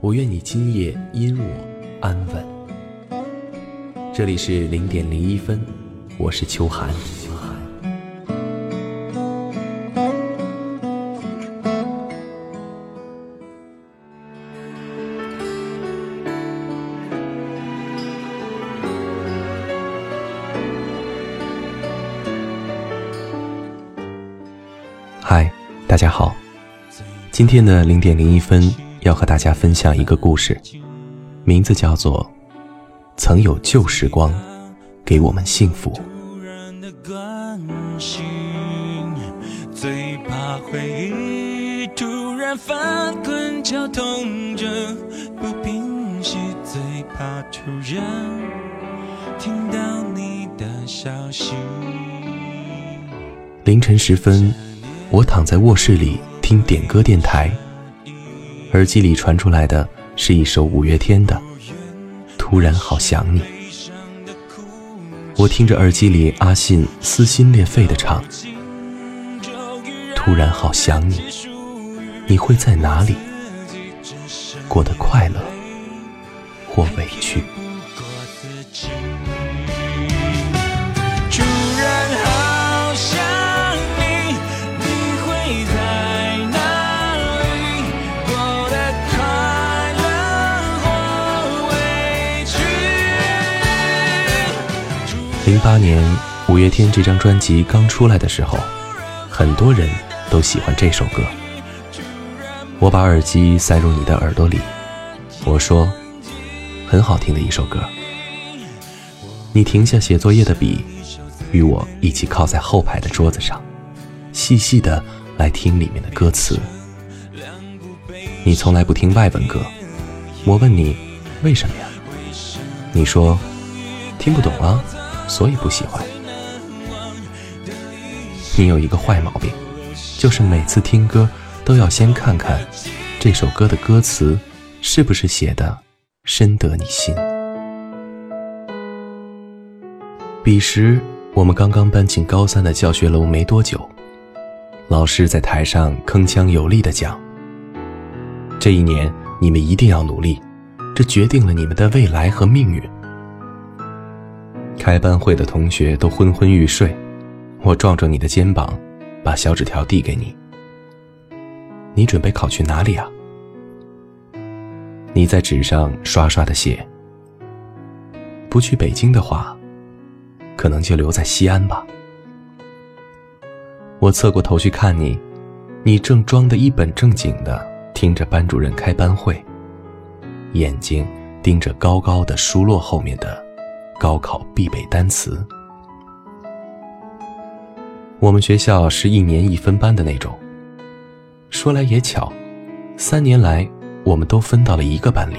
我愿你今夜因我安稳。这里是零点零一分，我是秋寒。嗨，大家好，今天的零点零一分。要和大家分享一个故事，名字叫做《曾有旧时光给我们幸福》。凌晨时分，我躺在卧室里听点歌电台。耳机里传出来的是一首五月天的《突然好想你》，我听着耳机里阿信撕心裂肺的唱：“突然好想你，你会在哪里？过得快乐或委屈？”零八年五月天这张专辑刚出来的时候，很多人都喜欢这首歌。我把耳机塞入你的耳朵里，我说：“很好听的一首歌。”你停下写作业的笔，与我一起靠在后排的桌子上，细细的来听里面的歌词。你从来不听外文歌，我问你为什么呀？你说听不懂啊。所以不喜欢。你有一个坏毛病，就是每次听歌都要先看看这首歌的歌词是不是写的深得你心。彼时我们刚刚搬进高三的教学楼没多久，老师在台上铿锵有力的讲：“这一年你们一定要努力，这决定了你们的未来和命运。”开班会的同学都昏昏欲睡，我撞撞你的肩膀，把小纸条递给你。你准备考去哪里啊？你在纸上刷刷的写。不去北京的话，可能就留在西安吧。我侧过头去看你，你正装得一本正经的听着班主任开班会，眼睛盯着高高的书摞后面的。高考必备单词。我们学校是一年一分班的那种。说来也巧，三年来我们都分到了一个班里。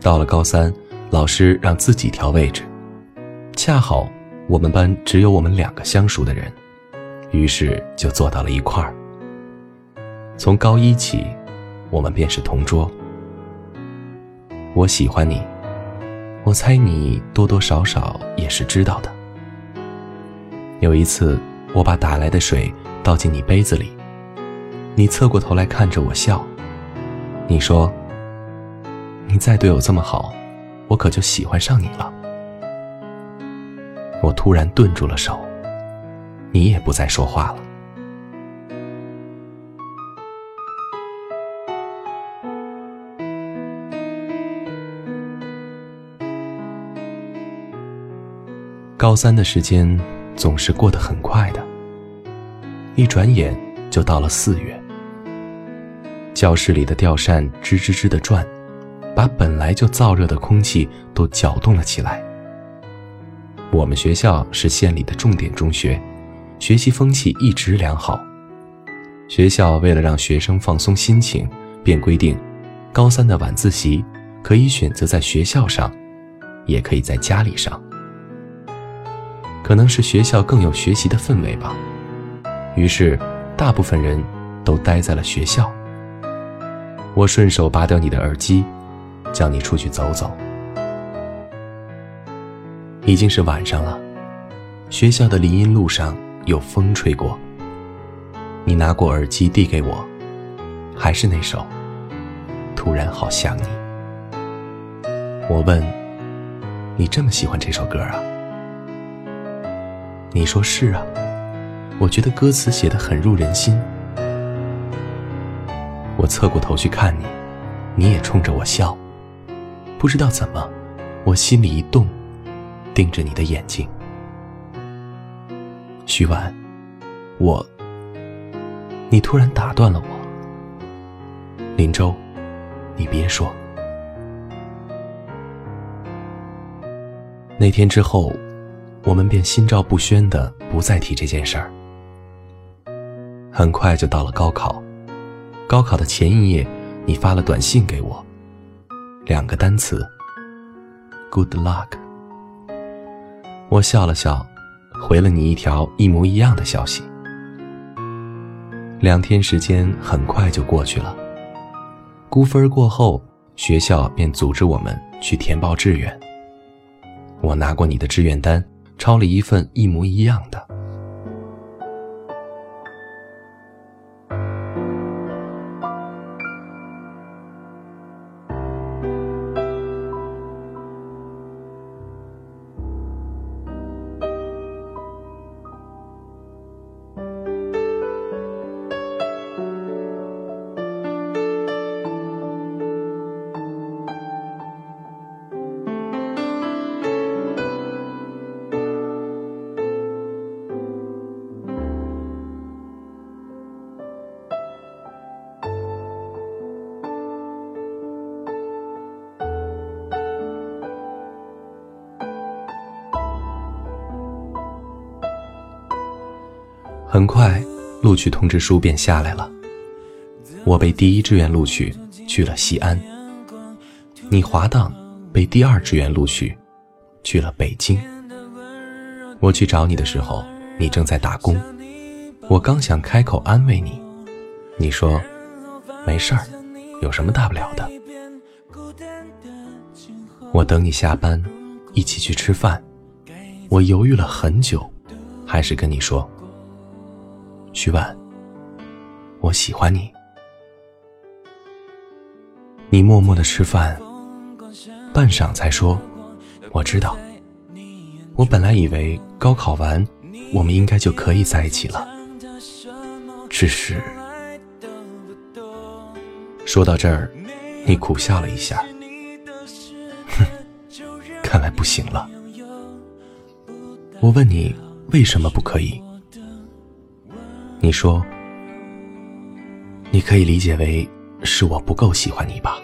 到了高三，老师让自己调位置，恰好我们班只有我们两个相熟的人，于是就坐到了一块儿。从高一起，我们便是同桌。我喜欢你。我猜你多多少少也是知道的。有一次，我把打来的水倒进你杯子里，你侧过头来看着我笑。你说：“你再对我这么好，我可就喜欢上你了。”我突然顿住了手，你也不再说话了。高三的时间总是过得很快的，一转眼就到了四月。教室里的吊扇吱吱吱的转，把本来就燥热的空气都搅动了起来。我们学校是县里的重点中学，学习风气一直良好。学校为了让学生放松心情，便规定，高三的晚自习可以选择在学校上，也可以在家里上。可能是学校更有学习的氛围吧，于是大部分人都待在了学校。我顺手拔掉你的耳机，叫你出去走走。已经是晚上了，学校的林荫路上有风吹过。你拿过耳机递给我，还是那首《突然好想你》。我问：你这么喜欢这首歌啊？你说是啊，我觉得歌词写得很入人心。我侧过头去看你，你也冲着我笑。不知道怎么，我心里一动，盯着你的眼睛。徐婉，我……你突然打断了我。林州，你别说。那天之后。我们便心照不宣的不再提这件事儿。很快就到了高考，高考的前一夜，你发了短信给我，两个单词：Good luck。我笑了笑，回了你一条一模一样的消息。两天时间很快就过去了，估分过后，学校便组织我们去填报志愿。我拿过你的志愿单。抄了一份一模一样的。很快，录取通知书便下来了。我被第一志愿录取，去了西安。你滑档，被第二志愿录取，去了北京。我去找你的时候，你正在打工。我刚想开口安慰你，你说：“没事儿，有什么大不了的。”我等你下班，一起去吃饭。我犹豫了很久，还是跟你说。徐婉，我喜欢你。你默默的吃饭，半晌才说：“我知道。”我本来以为高考完，我们应该就可以在一起了。只是，说到这儿，你苦笑了一下，哼，看来不行了。我问你为什么不可以？你说，你可以理解为是我不够喜欢你吧？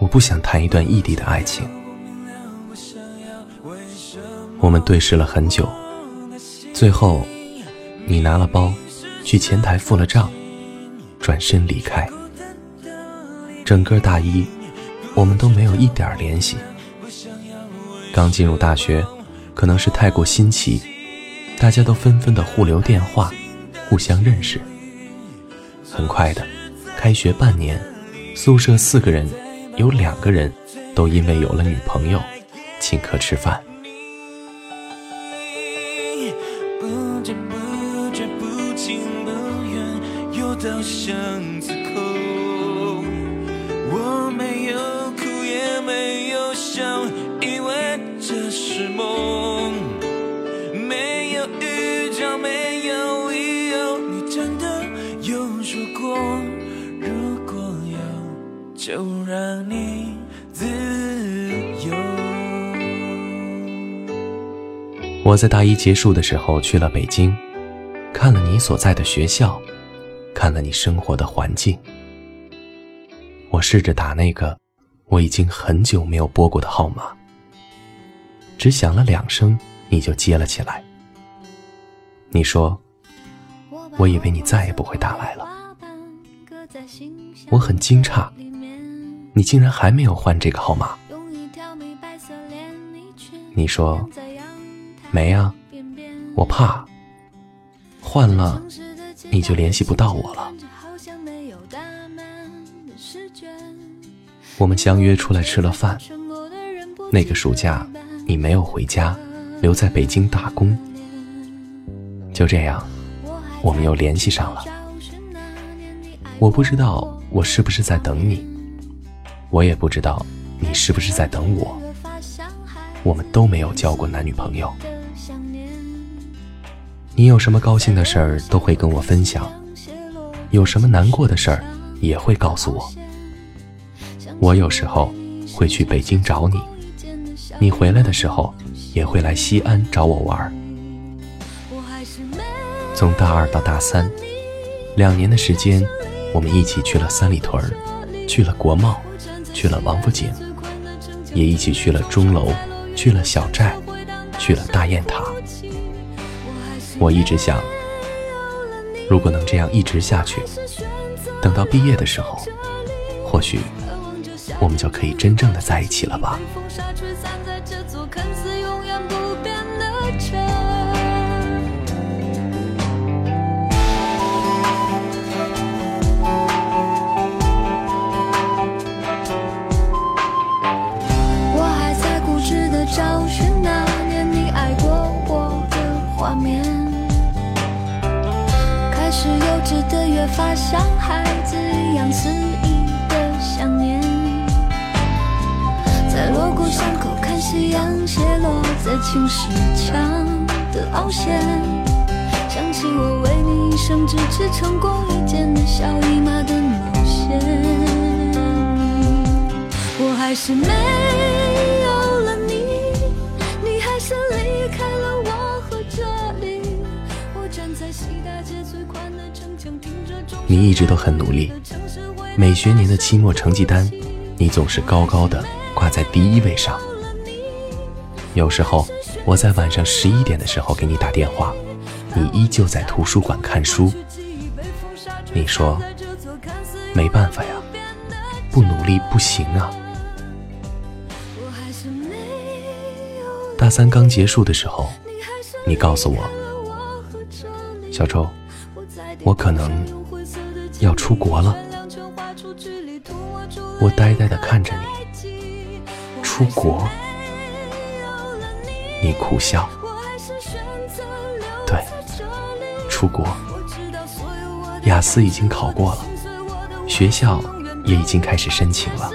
我不想谈一段异地的爱情。我们对视了很久，最后，你拿了包，去前台付了账，转身离开。整个大一，我们都没有一点联系。刚进入大学，可能是太过新奇，大家都纷纷的互留电话。互相认识，很快的，开学半年，宿舍四个人，有两个人都因为有了女朋友，请客吃饭。我在大一结束的时候去了北京，看了你所在的学校，看了你生活的环境。我试着打那个我已经很久没有拨过的号码，只响了两声，你就接了起来。你说。我以为你再也不会打来了，我很惊诧，你竟然还没有换这个号码。你说没啊，我怕换了你就联系不到我了。我们相约出来吃了饭。那个暑假你没有回家，留在北京打工。就这样，我们又联系上了。我不知道我是不是在等你，我也不知道你是不是在等我。我们都没有交过男女朋友。你有什么高兴的事儿都会跟我分享，有什么难过的事儿也会告诉我。我有时候会去北京找你，你回来的时候也会来西安找我玩。从大二到大三，两年的时间，我们一起去了三里屯，去了国贸，去了王府井，也一起去了钟楼，去了小寨，去了大雁塔。我一直想，如果能这样一直下去，等到毕业的时候，或许我们就可以真正的在一起了吧。发像孩子一样肆意的想念，在锣鼓巷口看夕阳斜落在青石墙的凹陷，想起我为你一生只织成功一件的小姨妈的毛线，我还是没。你一直都很努力，每学年的期末成绩单，你总是高高的挂在第一位上。有时候我在晚上十一点的时候给你打电话，你依旧在图书馆看书。你说没办法呀，不努力不行啊。大三刚结束的时候，你告诉我，小周。我可能要出国了，我呆呆地看着你出国，你苦笑，对，出国，雅思已经考过了，学校也已经开始申请了。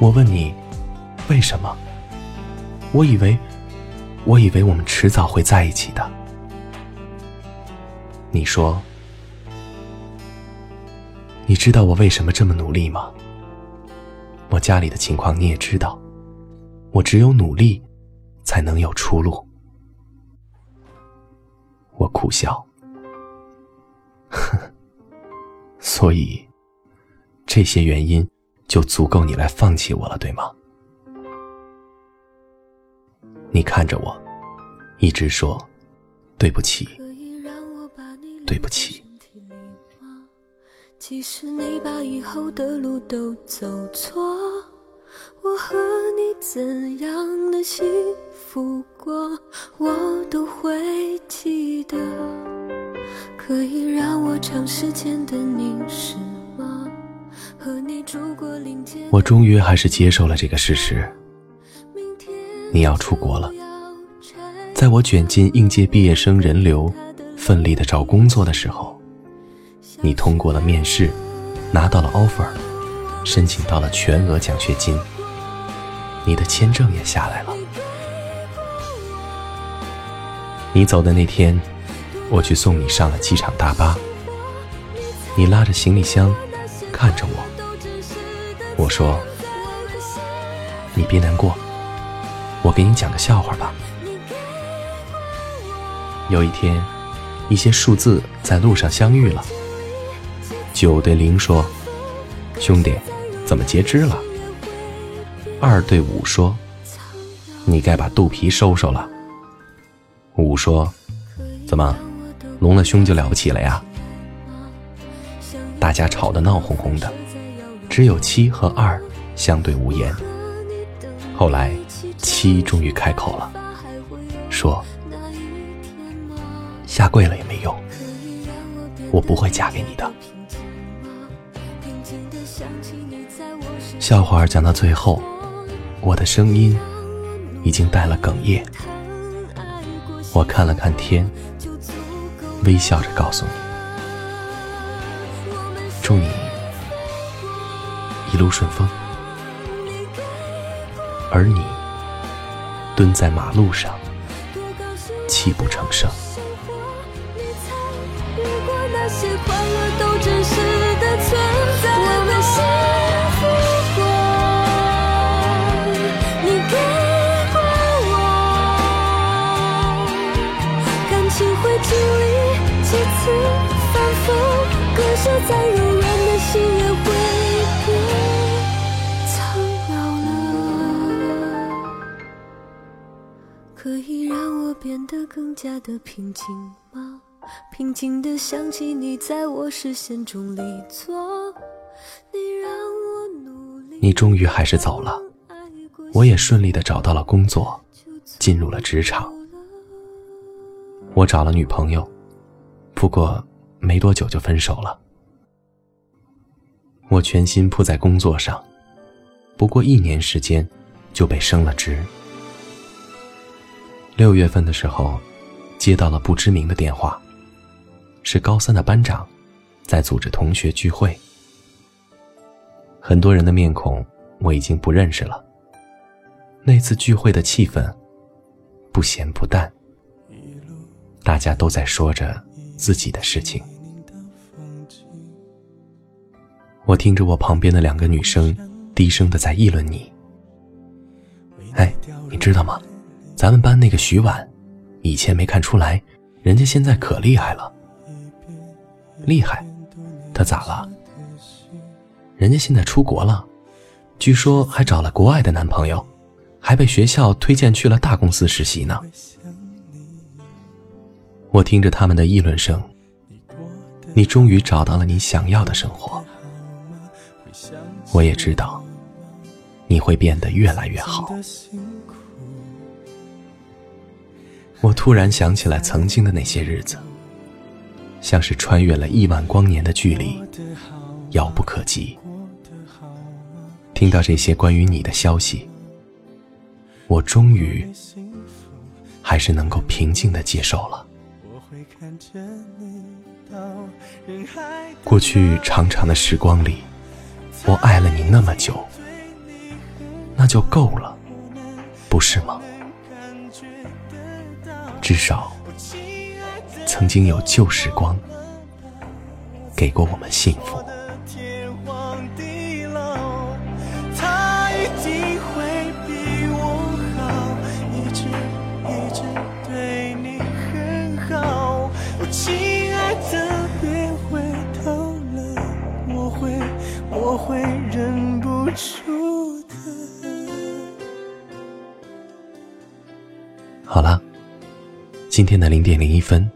我问你为什么？我以为，我以为我们迟早会在一起的。你说：“你知道我为什么这么努力吗？我家里的情况你也知道，我只有努力，才能有出路。”我苦笑，呵，所以这些原因就足够你来放弃我了，对吗？你看着我，一直说对不起。对不起。其实你把以后的路都走错，我和你怎样的幸福过，我都会记得。可以让我长时间的凝视吗？和你住过林间。我终于还是接受了这个事实。你要出国了，在我卷进应届毕业生人流。奋力的找工作的时候，你通过了面试，拿到了 offer，申请到了全额奖学金，你的签证也下来了。你走的那天，我去送你上了机场大巴。你拉着行李箱，看着我，我说：“你别难过，我给你讲个笑话吧。”有一天。一些数字在路上相遇了。九对零说：“兄弟，怎么截肢了？”二对五说：“你该把肚皮收收了。”五说：“怎么，隆了胸就了不起了呀？”大家吵得闹哄哄的，只有七和二相对无言。后来，七终于开口了，说：“下跪了也没用，我不会嫁给你的。”笑话讲到最后，我的声音已经带了哽咽。我看了看天，微笑着告诉你：“祝你一路顺风。”而你蹲在马路上，泣不成声。再柔软的心也会变苍老了。可以让我变得更加的平静吗？平静的想起你在我视线中离座，你让我努力。你终于还是走了，我也顺利的找到了工作，进入了职场。我找了女朋友，不过没多久就分手了。我全心扑在工作上，不过一年时间就被升了职。六月份的时候，接到了不知名的电话，是高三的班长在组织同学聚会。很多人的面孔我已经不认识了。那次聚会的气氛不咸不淡，大家都在说着自己的事情。我听着我旁边的两个女生低声的在议论你。哎，你知道吗？咱们班那个徐婉，以前没看出来，人家现在可厉害了。厉害？她咋了？人家现在出国了，据说还找了国外的男朋友，还被学校推荐去了大公司实习呢。我听着他们的议论声，你终于找到了你想要的生活。我也知道，你会变得越来越好。我突然想起来曾经的那些日子，像是穿越了亿万光年的距离，遥不可及。听到这些关于你的消息，我终于还是能够平静的接受了。过去长长的时光里。我爱了你那么久，那就够了，不是吗？至少，曾经有旧时光，给过我们幸福。好了，今天的零点零一分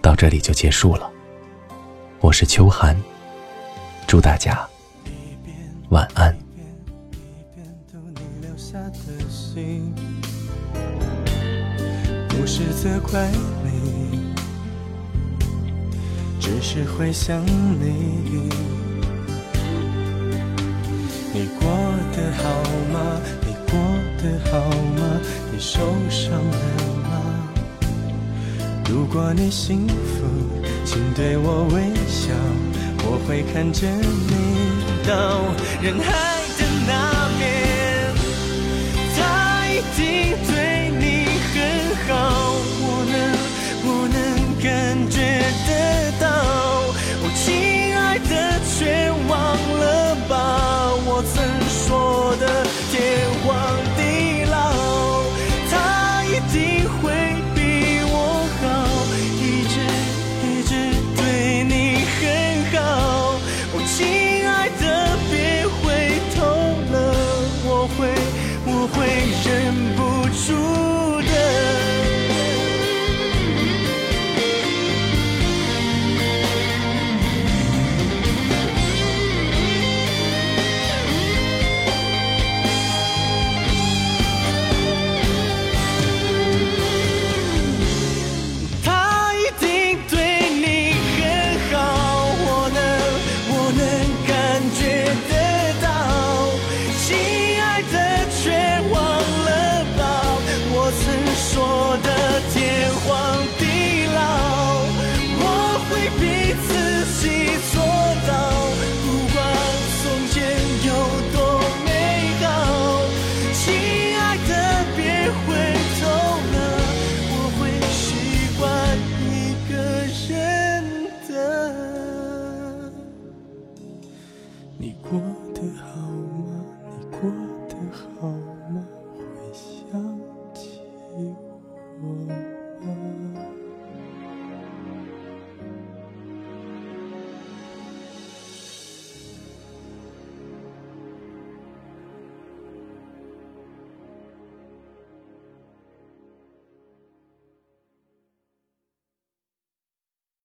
到这里就结束了。我是秋寒，祝大家晚安。不是责怪你，只是会想你。你过得好吗？你过得好吗？你受伤了吗？如果你幸福，请对我微笑，我会看着你到人海的那边。他一定对你很好，我能，我能感觉得到。我曾说的